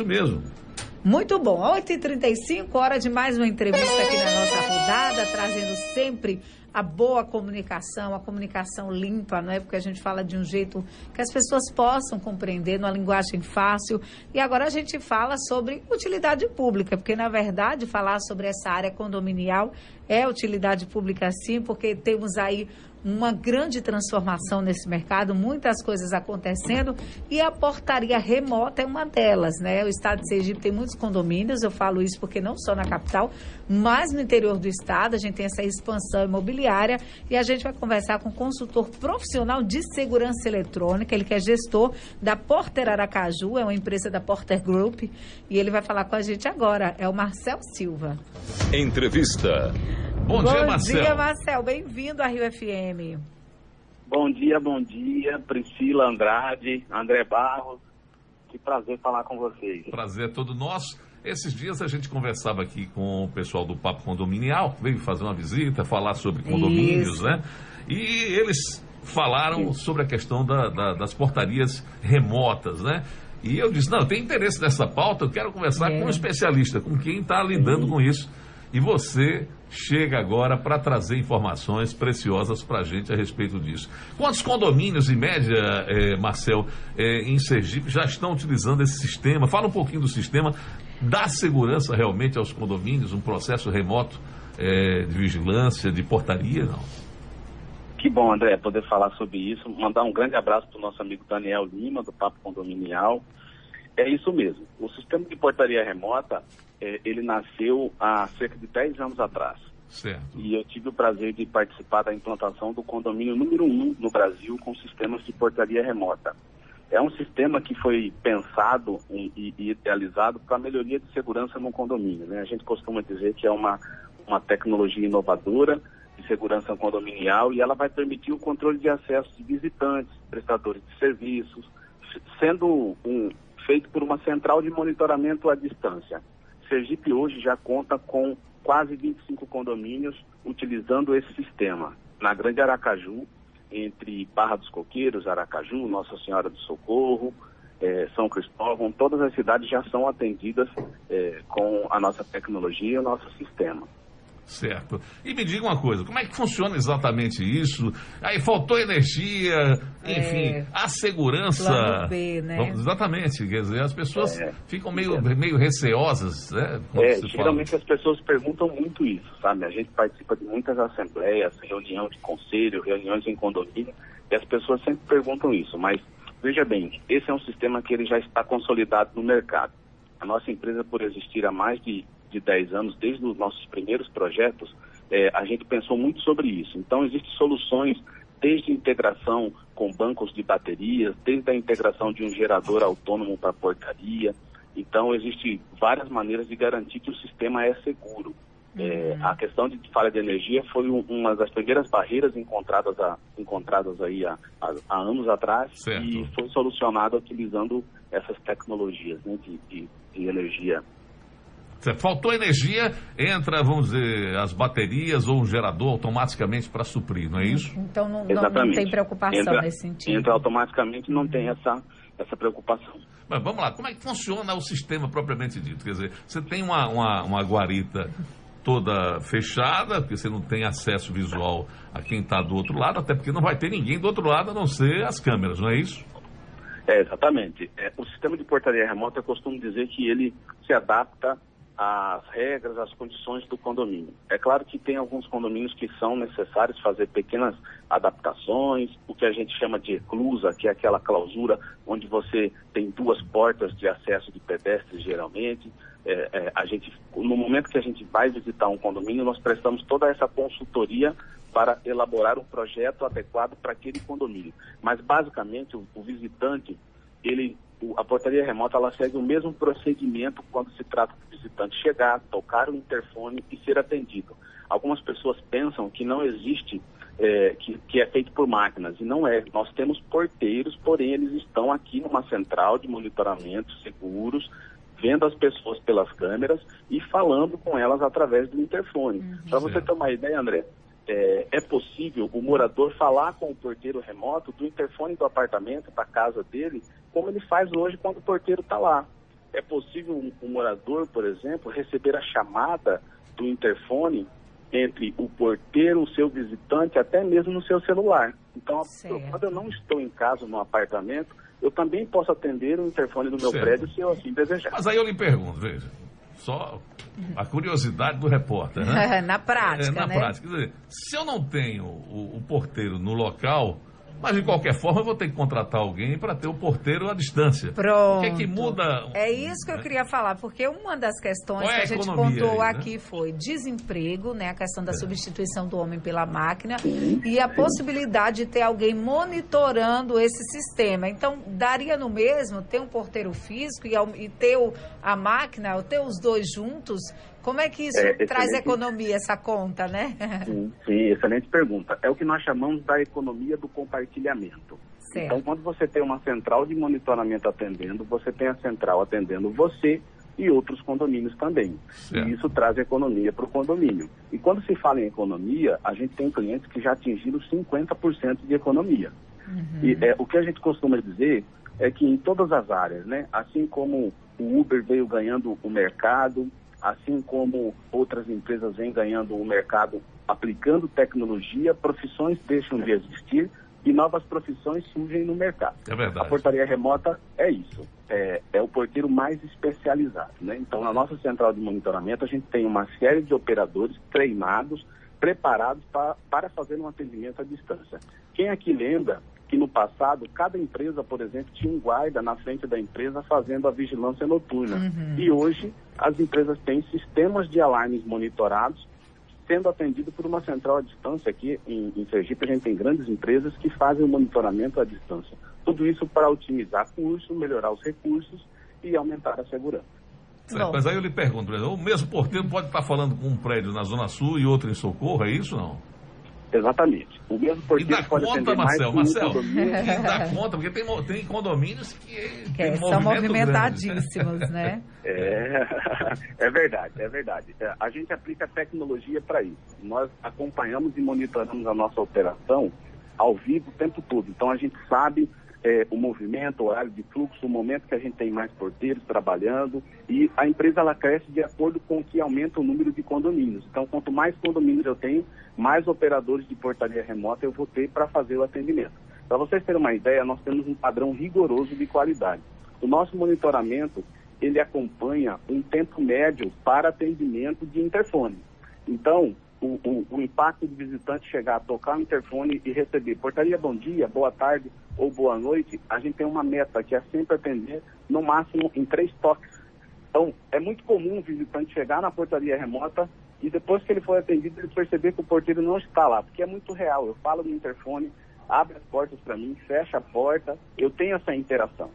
Isso mesmo. Muito bom. 8h35, hora de mais uma entrevista aqui na nossa rodada, trazendo sempre a boa comunicação, a comunicação limpa, não é? Porque a gente fala de um jeito que as pessoas possam compreender, numa linguagem fácil. E agora a gente fala sobre utilidade pública, porque na verdade falar sobre essa área condominial é utilidade pública sim, porque temos aí uma grande transformação nesse mercado, muitas coisas acontecendo e a portaria remota é uma delas, né? O estado de Sergipe tem muitos condomínios, eu falo isso porque não só na capital, mas no interior do estado a gente tem essa expansão imobiliária e a gente vai conversar com um consultor profissional de segurança eletrônica, ele que é gestor da Porter Aracaju, é uma empresa da Porter Group e ele vai falar com a gente agora, é o Marcel Silva. Entrevista. Bom, bom dia, Marcel. Bom dia, Marcel. Bem-vindo à Rio FM. Bom dia, bom dia, Priscila Andrade, André Barros. Que prazer falar com vocês. Prazer é todo nosso. Esses dias a gente conversava aqui com o pessoal do Papo Condominial, veio fazer uma visita, falar sobre condomínios, Isso. né? E eles falaram sobre a questão da- da- das portarias remotas, né? E eu disse, não, eu tenho interesse nessa pauta, eu quero conversar É. com um especialista, com quem está lidando com isso. E você chega agora para trazer informações preciosas para a gente a respeito disso. Quantos condomínios, em média, eh, Marcel, eh, em Sergipe já estão utilizando esse sistema? Fala um pouquinho do sistema. Dá segurança realmente aos condomínios, um processo remoto eh, de vigilância, de portaria? Não. Que bom, André, poder falar sobre isso. Mandar um grande abraço para o nosso amigo Daniel Lima, do Papo Condominial. É isso mesmo. O sistema de portaria remota, eh, ele nasceu há cerca de 10 anos atrás. Certo. E eu tive o prazer de participar da implantação do condomínio número um no Brasil com sistemas de portaria remota. É um sistema que foi pensado e, e- e idealizado para melhoria de segurança no condomínio. né? A gente costuma dizer que é uma, uma tecnologia inovadora de segurança condominial e ela vai permitir o controle de acesso de visitantes, prestadores de serviços, sendo um- feito por uma central de monitoramento à distância. Sergipe hoje já conta com quase 25 condomínios utilizando esse sistema. Na Grande Aracaju, entre Barra dos Coqueiros, Aracaju, Nossa Senhora do Socorro, eh, São Cristóvão, todas as cidades já são atendidas eh, com a nossa tecnologia e o nosso sistema. Certo. E me diga uma coisa, como é que funciona exatamente isso? Aí faltou energia, enfim, É. a segurança. Plano B, né? Vamos- Exatamente, quer dizer, as pessoas É. ficam meio, meio receosas, né? É, se fala. geralmente as pessoas perguntam muito isso, sabe? A gente participa de muitas assembleias, reunião de conselho, reuniões em condomínio, e as pessoas sempre perguntam isso. Mas veja bem, esse é um sistema que ele já está consolidado no mercado. A nossa empresa, por existir há mais de, de 10 anos, desde os nossos primeiros projetos, eh, a gente pensou muito sobre isso. Então, existem soluções desde integração com bancos de baterias, desde a integração de um gerador autônomo para portaria. Então, existem várias maneiras de garantir que o sistema é seguro. É, a questão de falha de energia foi um- uma das primeiras barreiras encontradas, a- encontradas aí há, há- há anos atrás Certo. e foi solucionada utilizando essas tecnologias né, de, de- de energia. Faltou energia, entra, vamos dizer, as baterias ou um gerador automaticamente para suprir, não é isso? Então não, não- não tem preocupação entra, nesse sentido. Entra automaticamente não tem essa, essa preocupação. Mas vamos lá, como é que funciona o sistema propriamente dito? Quer dizer, você tem uma, uma, uma guarita toda fechada, porque você não tem acesso visual a quem está do outro lado, até porque não vai ter ninguém do outro lado a não ser as câmeras, não é isso? É, exatamente. É, o sistema de portaria remota, eu costumo dizer que ele se adapta às regras, às condições do condomínio. É claro que tem alguns condomínios que são necessários fazer pequenas adaptações, o que a gente chama de eclusa, que é aquela clausura onde você tem duas portas de acesso de pedestres, geralmente. É, é, a gente, no momento que a gente vai visitar um condomínio, nós prestamos toda essa consultoria para elaborar um projeto adequado para aquele condomínio. Mas basicamente o, o visitante, ele, a portaria remota, ela segue o mesmo procedimento quando se trata do visitante chegar, tocar o interfone e ser atendido. Algumas pessoas pensam que não existe, é, que, que é feito por máquinas e não é. Nós temos porteiros, porém eles estão aqui numa central de monitoramento seguros, vendo as pessoas pelas câmeras e falando com elas através do interfone. Para você ter uma ideia, André, é, é possível o morador falar com o porteiro remoto do interfone do apartamento, da casa dele, como ele faz hoje quando o porteiro está lá. é possível um, um morador, por exemplo, receber a chamada do interfone entre o porteiro, o seu visitante, até mesmo no seu celular. Então, eu, quando eu não estou em casa, no apartamento, eu também posso atender o interfone do meu certo. prédio se eu assim desejar. Mas aí eu lhe pergunto, veja, só a curiosidade do repórter, né? na prática, é, na né? prática. Quer dizer, se eu não tenho o, o porteiro no local, mas, de qualquer forma, eu vou ter que contratar alguém para ter o porteiro à distância. Pronto. O que é que muda? É isso que eu queria falar, porque uma das questões é que a, a gente contou aí, né? aqui foi desemprego, né? A questão da é. substituição do homem pela máquina e a possibilidade de ter alguém monitorando esse sistema. Então, daria no mesmo ter um porteiro físico e, e ter o, a máquina, ou ter os dois juntos como é que isso é, traz economia, essa conta, né? Sim, sim, excelente pergunta. É o que nós chamamos da economia do compartilhamento. Certo. Então, quando você tem uma central de monitoramento atendendo, você tem a central atendendo você e outros condomínios também. Certo. E isso traz economia para o condomínio. E quando se fala em economia, a gente tem clientes que já atingiram 50% de economia. Uhum. E é, o que a gente costuma dizer é que em todas as áreas, né, assim como o Uber veio ganhando o mercado, assim como outras empresas vêm ganhando o mercado aplicando tecnologia, profissões deixam de existir e novas profissões surgem no mercado. É verdade. A portaria remota é isso, é, é o porteiro mais especializado. Né? Então, na nossa central de monitoramento, a gente tem uma série de operadores treinados, preparados pra, para fazer um atendimento à distância. Quem aqui lembra que no passado cada empresa, por exemplo, tinha um guarda na frente da empresa fazendo a vigilância noturna. Uhum. E hoje as empresas têm sistemas de alarmes monitorados sendo atendido por uma central à distância. Aqui em, em Sergipe a gente tem grandes empresas que fazem o monitoramento à distância. Tudo isso para otimizar custos, melhorar os recursos e aumentar a segurança. Certo, mas aí eu lhe pergunto, o mesmo porteiro pode estar falando com um prédio na Zona Sul e outro em Socorro, é isso não? Exatamente. O mesmo porteiro e dá pode conta, Marcel, Marcel, e dá conta, porque tem, tem condomínios que, que são movimentadíssimos, né? É, é verdade, é verdade. É, a gente aplica tecnologia para isso. Nós acompanhamos e monitoramos a nossa operação ao vivo o tempo todo. Então a gente sabe é, o movimento, o horário de fluxo, o momento que a gente tem mais porteiros trabalhando e a empresa ela cresce de acordo com que aumenta o número de condomínios. Então, quanto mais condomínios eu tenho, mais operadores de portaria remota eu vou ter para fazer o atendimento. Para vocês terem uma ideia, nós temos um padrão rigoroso de qualidade. O nosso monitoramento, ele acompanha um tempo médio para atendimento de interfone. Então, o, o, o, impacto do visitante chegar, tocar o interfone e receber portaria bom dia, boa tarde ou boa noite, a gente tem uma meta que é sempre atender no máximo em três toques. Então, é muito comum o visitante chegar na portaria remota e depois que ele for atendido, ele perceber que o porteiro não está lá, porque é muito real. Eu falo no interfone, abre as portas para mim, fecha a porta, eu tenho essa interação.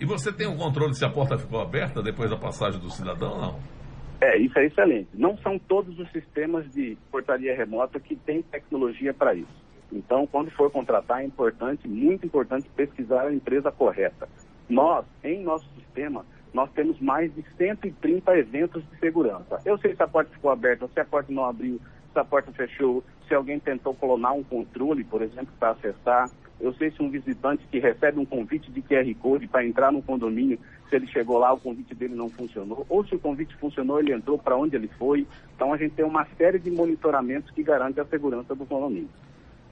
E você tem o controle se a porta ficou aberta depois da passagem do cidadão ou não? É, isso é excelente. Não são todos os sistemas de portaria remota que têm tecnologia para isso. Então, quando for contratar, é importante, muito importante, pesquisar a empresa correta. Nós, em nosso sistema, nós temos mais de 130 eventos de segurança. Eu sei se a porta ficou aberta, se a porta não abriu, se a porta fechou, se alguém tentou clonar um controle, por exemplo, para acessar. Eu sei se um visitante que recebe um convite de QR Code para entrar no condomínio, se ele chegou lá, o convite dele não funcionou, ou se o convite funcionou, ele entrou para onde ele foi. Então a gente tem uma série de monitoramentos que garante a segurança do condomínio.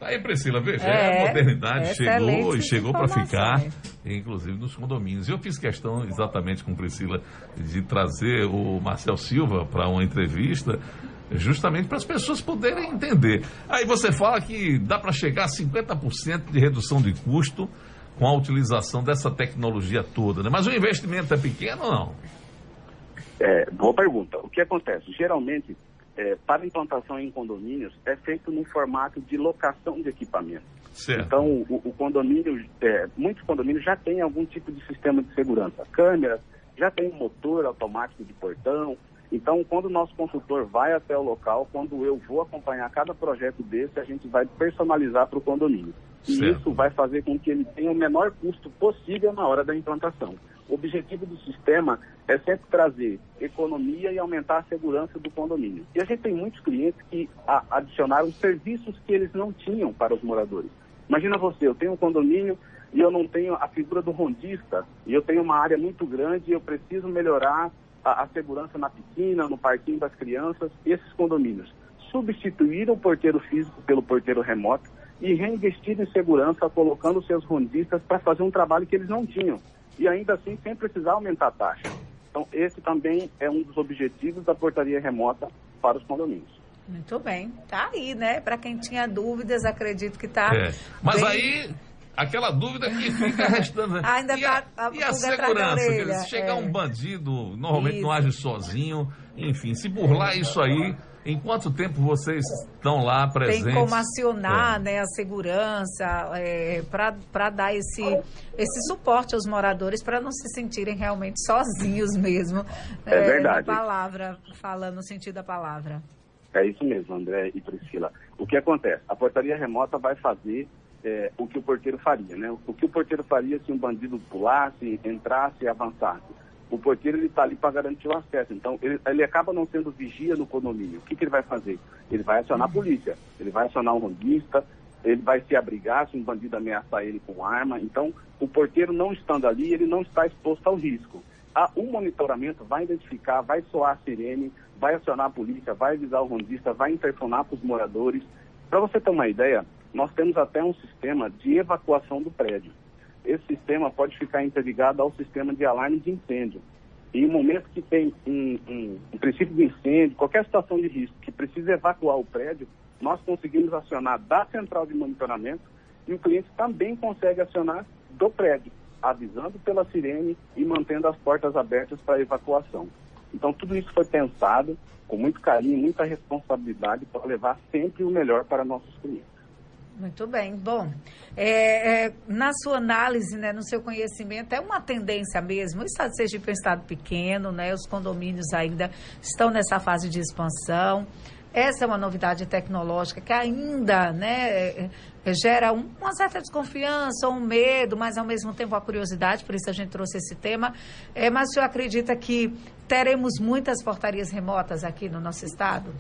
Tá aí, Priscila, veja, é, a modernidade chegou e chegou para ficar, inclusive nos condomínios. Eu fiz questão exatamente com Priscila de trazer o Marcel Silva para uma entrevista, justamente para as pessoas poderem entender. Aí você fala que dá para chegar a 50% de redução de custo com a utilização dessa tecnologia toda, né? Mas o investimento é pequeno ou não? É, boa pergunta. O que acontece? Geralmente, é, para implantação em condomínios, é feito no formato de locação de equipamento. Certo. Então, o, o condomínio, é, muitos condomínios já têm algum tipo de sistema de segurança. Câmeras, já tem um motor automático de portão. Então, quando o nosso consultor vai até o local, quando eu vou acompanhar cada projeto desse, a gente vai personalizar para o condomínio. E certo. isso vai fazer com que ele tenha o menor custo possível na hora da implantação. O objetivo do sistema é sempre trazer economia e aumentar a segurança do condomínio. E a gente tem muitos clientes que adicionaram serviços que eles não tinham para os moradores. Imagina você, eu tenho um condomínio e eu não tenho a figura do rondista, e eu tenho uma área muito grande e eu preciso melhorar a, a segurança na piscina, no parquinho das crianças, esses condomínios substituíram o porteiro físico pelo porteiro remoto e reinvestiram em segurança, colocando seus rondistas para fazer um trabalho que eles não tinham. E ainda assim, sem precisar aumentar a taxa. Então, esse também é um dos objetivos da portaria remota para os condomínios. Muito bem. Tá aí, né? Para quem tinha dúvidas, acredito que tá. É. Mas bem... aí aquela dúvida que fica restando. né? Ainda e a, tá a e a segurança? quer dizer, se chegar é. um bandido, normalmente não Isso. age sozinho. Enfim, se burlar isso aí, em quanto tempo vocês estão lá presentes? Tem como acionar É. né, a segurança é, para dar esse, esse suporte aos moradores para não se sentirem realmente sozinhos mesmo. É né, verdade. Na palavra, falando no sentido da palavra. É isso mesmo, André e Priscila. O que acontece? A portaria remota vai fazer é, o que o porteiro faria, né? O que o porteiro faria se um bandido pulasse, entrasse e avançasse? O porteiro ele está ali para garantir o acesso. Então ele, ele acaba não sendo vigia no condomínio. O que, que ele vai fazer? Ele vai acionar a polícia, ele vai acionar um rondista, ele vai se abrigar se um bandido ameaçar ele com arma. Então o porteiro não estando ali, ele não está exposto ao risco. A, o monitoramento vai identificar, vai soar a sirene, vai acionar a polícia, vai avisar o rondista, vai interfonar para os moradores. Para você ter uma ideia, nós temos até um sistema de evacuação do prédio. Esse sistema pode ficar interligado ao sistema de alarme de incêndio. E em momento que tem um, um, um princípio de incêndio, qualquer situação de risco que precisa evacuar o prédio, nós conseguimos acionar da central de monitoramento e o cliente também consegue acionar do prédio, avisando pela sirene e mantendo as portas abertas para evacuação. Então, tudo isso foi pensado com muito carinho, muita responsabilidade para levar sempre o melhor para nossos clientes. Muito bem. Bom, é, é, na sua análise, né, no seu conhecimento, é uma tendência mesmo. O Estado de Sergipe é um Estado pequeno, né, os condomínios ainda estão nessa fase de expansão. Essa é uma novidade tecnológica que ainda né, é, é, gera um- uma certa desconfiança, um medo, mas ao mesmo tempo a curiosidade, por isso a gente trouxe esse tema. É, mas o senhor acredita que teremos muitas portarias remotas aqui no nosso estado?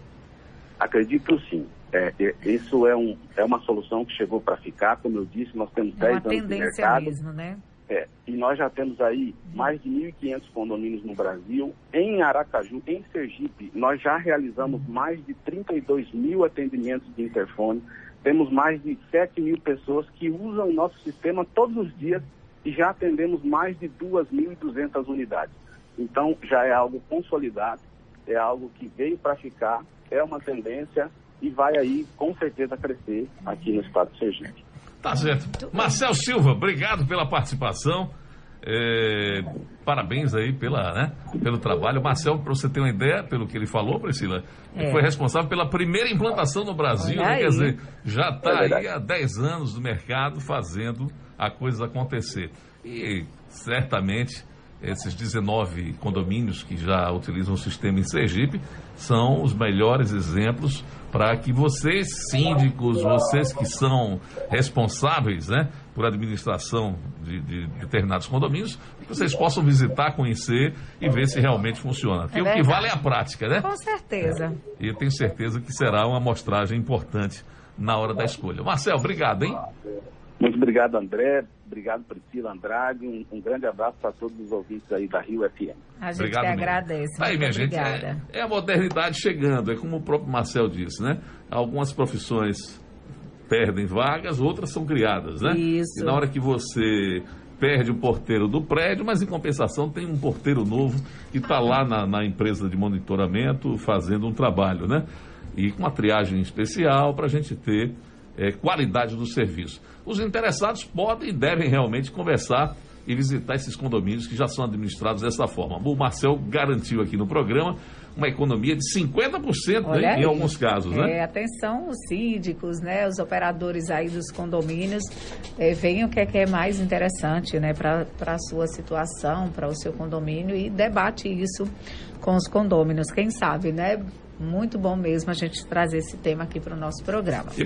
Acredito sim. É, é, isso é, um, é uma solução que chegou para ficar. Como eu disse, nós temos É 10 uma anos de mercado. mesmo, né? É, e nós já temos aí mais de 1.500 condomínios no Brasil. Em Aracaju, em Sergipe, nós já realizamos mais de 32 mil atendimentos de interfone. Temos mais de 7 mil pessoas que usam o nosso sistema todos os dias e já atendemos mais de 2.200 unidades. Então, já é algo consolidado, é algo que veio para ficar, é uma tendência e vai aí, com certeza, crescer aqui no estado de Sergipe. Tá certo. Marcel Silva, obrigado pela participação. É, parabéns aí pela, né, pelo trabalho. Marcel, para você ter uma ideia, pelo que ele falou, Priscila, ele É. foi responsável pela primeira implantação no Brasil. Né? Quer dizer, já está É aí há 10 anos no mercado fazendo a coisa acontecer. E certamente esses 19 condomínios que já utilizam o sistema em Sergipe são os melhores exemplos para que vocês, síndicos, vocês que são responsáveis né, por administração de, de determinados condomínios, que vocês possam visitar, conhecer e ver se realmente funciona. Porque o que vale é a prática, né? Com certeza. E eu tenho certeza que será uma amostragem importante na hora da escolha. Marcel, obrigado, hein? Muito obrigado, André. Obrigado, Priscila Andrade. Um, um grande abraço para todos os ouvintes aí da Rio FM. A gente Obrigado agradece. Tá aí, minha gente, obrigada. é, é a modernidade chegando, é como o próprio Marcel disse, né? Algumas profissões perdem vagas, outras são criadas, né? Isso. E na hora que você perde o porteiro do prédio, mas em compensação tem um porteiro novo que está lá na, na empresa de monitoramento fazendo um trabalho, né? E com uma triagem especial para a gente ter é, qualidade do serviço. Os interessados podem e devem realmente conversar e visitar esses condomínios que já são administrados dessa forma. O Marcel garantiu aqui no programa uma economia de 50% Olha né, em alguns casos, né? É, atenção, os síndicos, né, os operadores aí dos condomínios, é, o que é, que é mais interessante, né, para a sua situação, para o seu condomínio e debate isso com os condôminos. Quem sabe, né? Muito bom mesmo a gente trazer esse tema aqui para o nosso programa. E